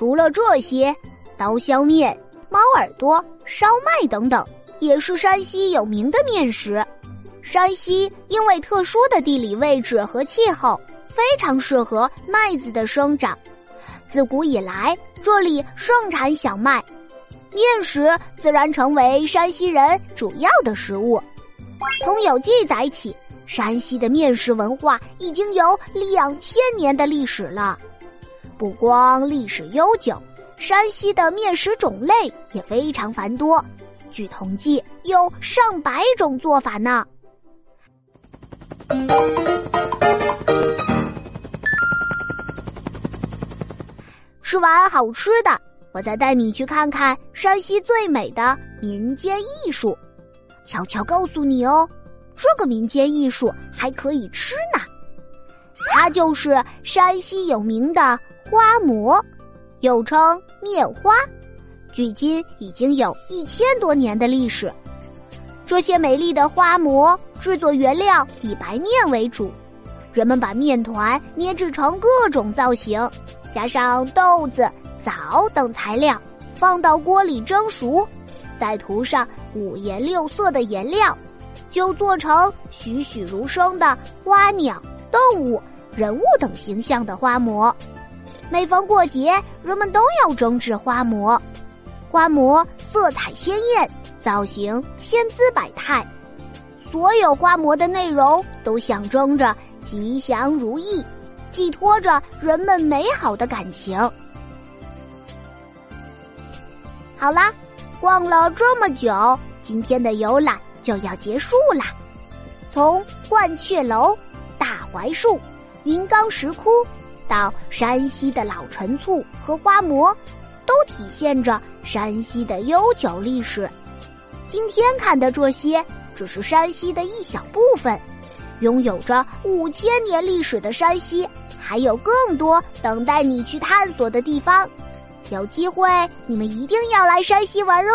除了这些，刀削面、猫耳朵、烧麦等等，也是山西有名的面食。山西因为特殊的地理位置和气候，非常适合麦子的生长。自古以来，这里盛产小麦，面食自然成为山西人主要的食物。从有记载起，山西的面食文化已经有两千年的历史了。不光历史悠久，山西的面食种类也非常繁多，据统计有上百种做法呢。吃完好吃的，我再带你去看看山西最美的民间艺术。悄悄告诉你哦，这个民间艺术还可以吃呢。它就是山西有名的花馍，又称面花，距今已经有一千多年的历史。这些美丽的花馍制作原料以白面为主，人们把面团捏制成各种造型。加上豆子、枣等材料，放到锅里蒸熟，再涂上五颜六色的颜料，就做成栩栩如生的花鸟、动物、人物等形象的花馍。每逢过节，人们都要整治花馍。花馍色彩鲜艳，造型千姿百态，所有花馍的内容都象征着吉祥如意。寄托着人们美好的感情。好啦，逛了这么久，今天的游览就要结束啦。从鹳雀楼、大槐树、云冈石窟，到山西的老陈醋和花馍，都体现着山西的悠久历史。今天看的这些，只是山西的一小部分。拥有着五千年历史的山西，还有更多等待你去探索的地方。有机会，你们一定要来山西玩哦！